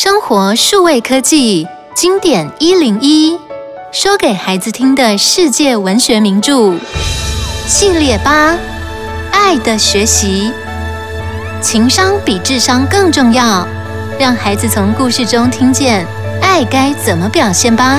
生活数位科技经典一零一说给孩子听的世界文学名著。系列八爱的学习。情商比智商更重要让孩子从故事中听见爱该怎么表现吧。